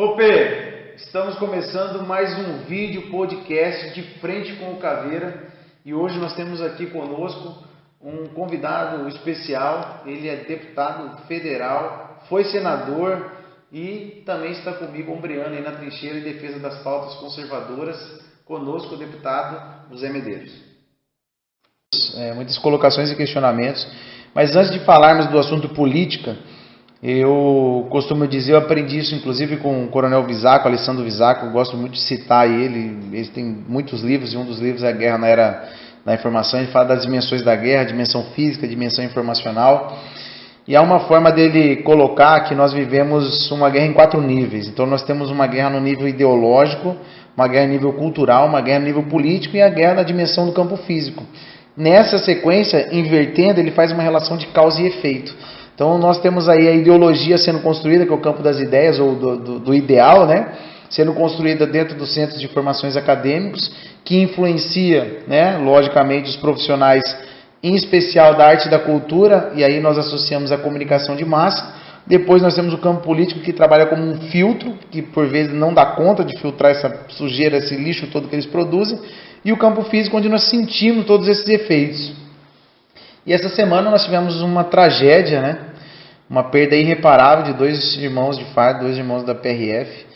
Ô P, estamos começando mais um vídeo podcast de frente com o Caveira e hoje nós temos aqui conosco um convidado especial. Ele é deputado federal, foi senador e também está comigo ombreando aí na trincheira em defesa das pautas conservadoras. Conosco o deputado José Medeiros. É, muitas colocações e questionamentos, mas antes de falarmos do assunto política, eu costumo dizer, eu aprendi isso inclusive com o Coronel Visaco, Alessandro Visaco, eu gosto muito de citar ele, ele tem muitos livros, e um dos livros é a Guerra na Era da Informação, ele fala das dimensões da guerra, dimensão física, dimensão informacional, e há uma forma dele colocar que nós vivemos uma guerra em quatro níveis, então nós temos uma guerra no nível ideológico, uma guerra a nível cultural, uma guerra a nível político e a guerra na dimensão do campo físico. Nessa sequência, invertendo, ele faz uma relação de causa e efeito. Então nós temos aí a ideologia sendo construída, que é o campo das ideias ou do, do, do ideal, né? Sendo construída dentro dos centros de formações acadêmicos, que influencia, né, logicamente, os profissionais, em especial da arte e da cultura, e aí nós associamos a comunicação de massa. Depois nós temos o campo político que trabalha como um filtro, que por vezes não dá conta de filtrar essa sujeira, esse lixo todo que eles produzem, e o campo físico onde nós sentimos todos esses efeitos. E essa semana nós tivemos uma tragédia, né? Uma perda irreparável de dois irmãos de fardo, dois irmãos da PRF.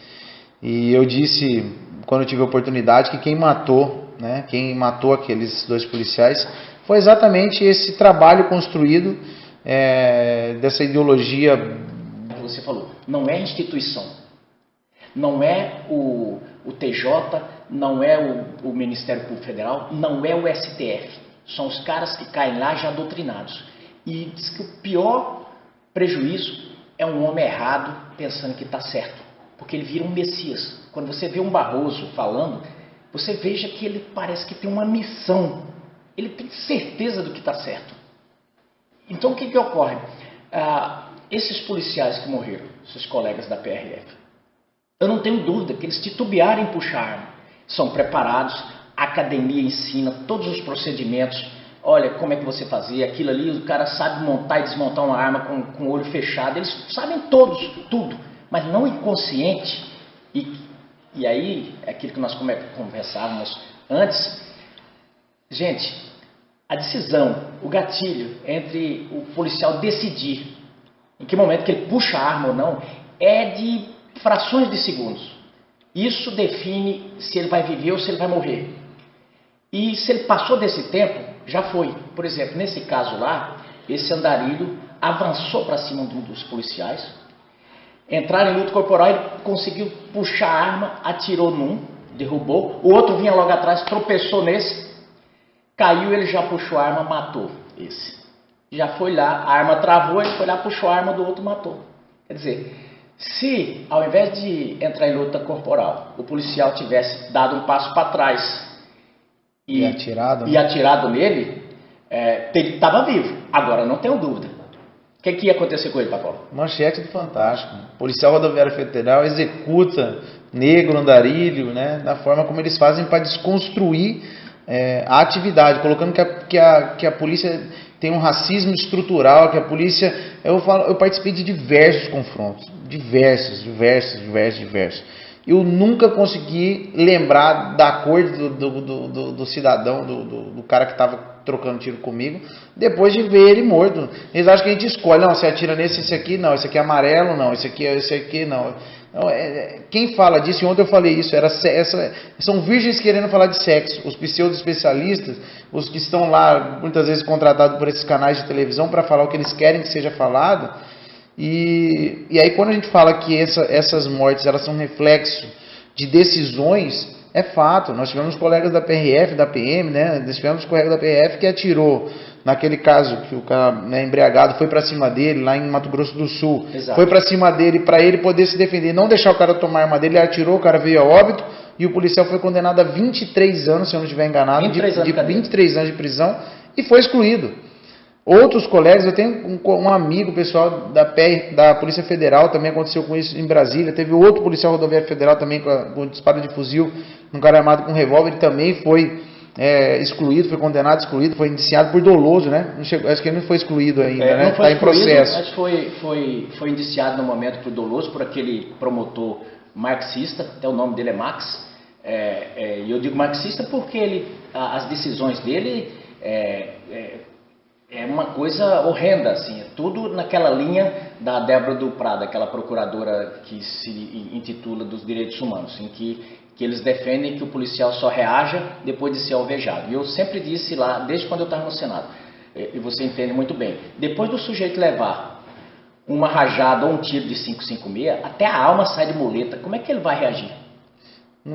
E eu disse, quando eu tive a oportunidade, que quem matou, né, quem matou aqueles dois policiais, foi exatamente esse trabalho construído é, dessa ideologia. Você falou, não é instituição, não é o, o TJ, não é o, o Ministério Público Federal, não é o STF. São os caras que caem lá já doutrinados. E diz que o pior Prejuízo é um homem errado pensando que está certo, porque ele vira um Messias. Quando você vê um Barroso falando, você veja que ele parece que tem uma missão, ele tem certeza do que está certo. Então o que, que ocorre? Ah, esses policiais que morreram, seus colegas da PRF, eu não tenho dúvida que eles titubearam em puxar arma, são preparados, a academia ensina todos os procedimentos olha como é que você fazia, aquilo ali, o cara sabe montar e desmontar uma arma com, com o olho fechado, eles sabem todos, tudo, mas não inconsciente. E, e aí, é aquilo que nós conversávamos antes, gente, a decisão, o gatilho entre o policial decidir em que momento que ele puxa a arma ou não, é de frações de segundos. Isso define se ele vai viver ou se ele vai morrer. E se ele passou desse tempo, já foi. Por exemplo, nesse caso lá, esse andarilho avançou para cima de um dos policiais, entraram em luta corporal, ele conseguiu puxar a arma, atirou num, derrubou, o outro vinha logo atrás, tropeçou nesse, caiu, ele já puxou a arma, matou esse. Já foi lá, a arma travou, ele foi lá, puxou a arma do outro, matou. Quer dizer, se ao invés de entrar em luta corporal, o policial tivesse dado um passo para trás e, e atirado, né? e atirado nele, é, ele estava vivo. Agora, não tenho dúvida. O que, que ia acontecer com ele, Pacola? Manchete do Fantástico. Policial Rodoviário Federal executa negro, andarilho, né, da forma como eles fazem para desconstruir é, a atividade, colocando que a, que, a, que a polícia tem um racismo estrutural, que a polícia. Eu, falo, eu participei de diversos confrontos, diversos, diversos, diversos, diversos eu nunca consegui lembrar da cor do, do, do, do cidadão, do, cara que estava trocando tiro comigo, depois de ver ele morto. Eles acham que a gente escolhe, não, você atira nesse, esse aqui, não, esse aqui é amarelo, não, esse aqui, esse aqui, não. não é, é quem fala disso, e ontem eu falei isso, era, essa, são virgens querendo falar de sexo. Os pseudo-especialistas, os que estão lá, muitas vezes contratados por esses canais de televisão para falar o que eles querem que seja falado, e, e aí quando a gente fala que essa, essas mortes elas são reflexo de decisões, é fato. Nós tivemos colegas da PRF, da PM, né? Nós tivemos colegas da PRF que atirou naquele caso que o cara né, embriagado foi para cima dele lá em Mato Grosso do Sul, Exato. foi para cima dele para ele poder se defender, não deixar o cara tomar a arma dele, ele atirou, o cara veio a óbito e o policial foi condenado a 23 anos, se eu não estiver enganado, 23 de, de 23 anos de prisão e foi excluído. Outros colegas, eu tenho um, um amigo pessoal da, PR, da Polícia Federal, também aconteceu com isso em Brasília. Teve outro policial rodoviário federal também com, a, com disparo de fuzil, um cara armado com revólver, ele também foi é, excluído, foi condenado, excluído, foi indiciado por doloso, né? Chegou, acho que ele não foi excluído ainda, é, né? Está em processo. Mas foi, foi, foi indiciado no momento por doloso, por aquele promotor marxista, até o nome dele é Marx. É, é, e eu digo marxista porque ele, as decisões dele é, é, uma coisa horrenda, assim, é tudo naquela linha da Débora do Prado, aquela procuradora que se intitula dos direitos humanos, em que, que eles defendem que o policial só reaja depois de ser alvejado. E eu sempre disse lá, desde quando eu estava no Senado, e você entende muito bem, depois do sujeito levar uma rajada ou um tiro de 556, até a alma sai de muleta, como é que ele vai reagir?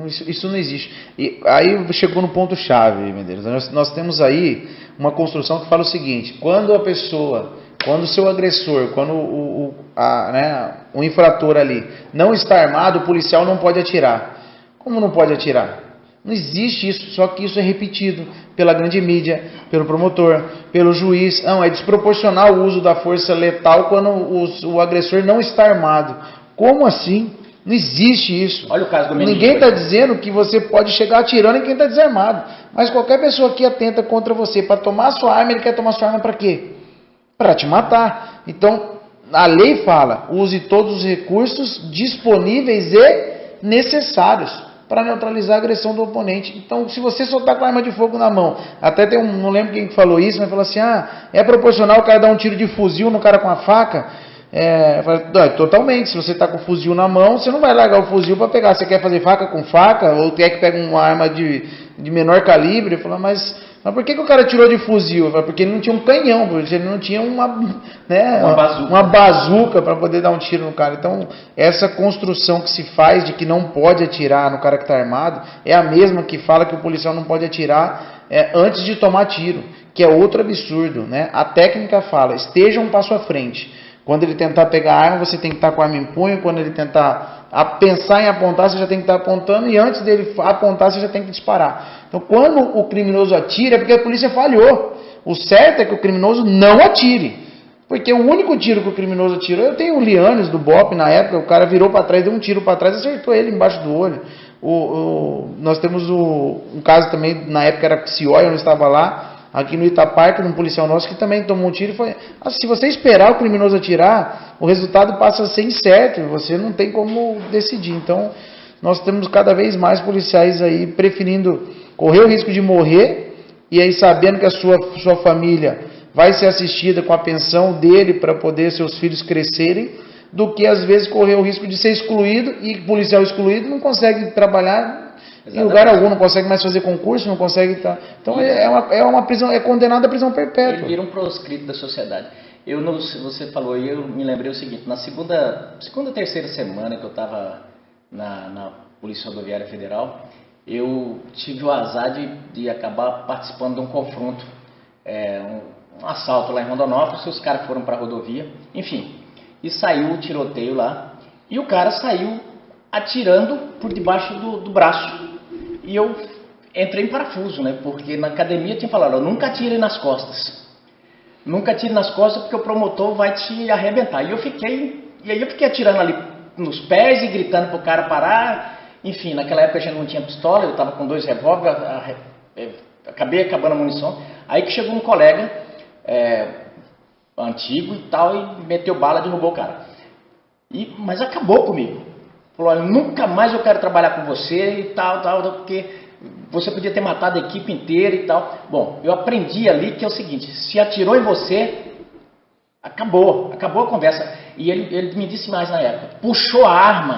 Isso, isso, não existe. E aí chegou no ponto chave, Medeiros. Nós, nós, temos aí uma construção que fala o seguinte: quando a pessoa, quando o seu agressor, quando o, o, a, né, o infrator ali não está armado, o policial não pode atirar. Como não pode atirar? Não existe isso, só que isso é repetido pela grande mídia, pelo promotor, pelo juiz. Não, é desproporcional o uso da força letal quando o, o agressor não está armado. Como assim? Não existe isso. Olha o caso do menino. Ninguém está dizendo que você pode chegar atirando em quem está desarmado. Mas qualquer pessoa que atenta contra você para tomar sua arma, ele quer tomar sua arma para quê? Para te matar. Então, a lei fala: use todos os recursos disponíveis e necessários para neutralizar a agressão do oponente. Então, se você está com a arma de fogo na mão, até tem um, não lembro quem falou isso, mas falou assim: ah, é proporcional o cara dar um tiro de fuzil no cara com a faca. É, totalmente. Se você está com o fuzil na mão, você não vai largar o fuzil para pegar. Você quer fazer faca com faca, ou quer que pegue uma arma de, de menor calibre. Fala, mas, mas por que, que o cara tirou de fuzil? Fala, porque ele não tinha um canhão, porque ele não tinha uma, né, uma bazuca, uma bazuca para poder dar um tiro no cara. Então, essa construção que se faz de que não pode atirar no cara que está armado é a mesma que fala que o policial não pode atirar é, antes de tomar tiro, que é outro absurdo. Né? A técnica fala: esteja um passo à frente. Quando ele tentar pegar a arma, você tem que estar com a arma em punho. Quando ele tentar pensar em apontar, você já tem que estar apontando. E antes dele apontar, você já tem que disparar. Então, quando o criminoso atira, é porque a polícia falhou. O certo é que o criminoso não atire. Porque o único tiro que o criminoso atirou, eu tenho o Lianes do BOP na época, o cara virou para trás, deu um tiro para trás, acertou ele embaixo do olho. O, o, nós temos o, um caso também, na época era Psioia, eu não estava lá, aqui no Itaparque, num policial nosso que também tomou um tiro e foi. Ah, se você esperar o criminoso atirar, o resultado passa a ser incerto, você não tem como decidir. Então, nós temos cada vez mais policiais aí preferindo correr o risco de morrer e aí sabendo que a sua, sua família vai ser assistida com a pensão dele para poder seus filhos crescerem, do que às vezes correr o risco de ser excluído e policial excluído não consegue trabalhar Exatamente. Em lugar algum, não consegue mais fazer concurso, não consegue estar. Tá... Então é, é uma, é uma prisão, é condenado à prisão perpétua. Ele vira um proscrito da sociedade. Eu não, você falou e eu me lembrei o seguinte: na segunda, segunda terceira semana que eu estava na, na Polícia Rodoviária Federal, eu tive o azar de, de acabar participando de um confronto, é, um, um, assalto lá em Rondonópolis. Os caras foram para a rodovia, enfim, e saiu o tiroteio lá. E o cara saiu atirando por debaixo do, do braço. E eu entrei em parafuso, né? Porque na academia tinha falado, nunca atire nas costas. Nunca atire nas costas porque o promotor vai te arrebentar. E eu fiquei, e aí eu fiquei atirando ali nos pés e gritando pro cara parar. Enfim, naquela época a gente não tinha pistola, eu estava com dois revólveres, é, acabei acabando a munição. Aí que chegou um colega é, antigo e tal e meteu bala, derrubou o cara. E, mas acabou comigo. Falou, olha, nunca mais eu quero trabalhar com você e tal, tal, porque você podia ter matado a equipe inteira e tal. Bom, eu aprendi ali que é o seguinte, se atirou em você, acabou, acabou a conversa. E ele, ele me disse mais na época, puxou a arma,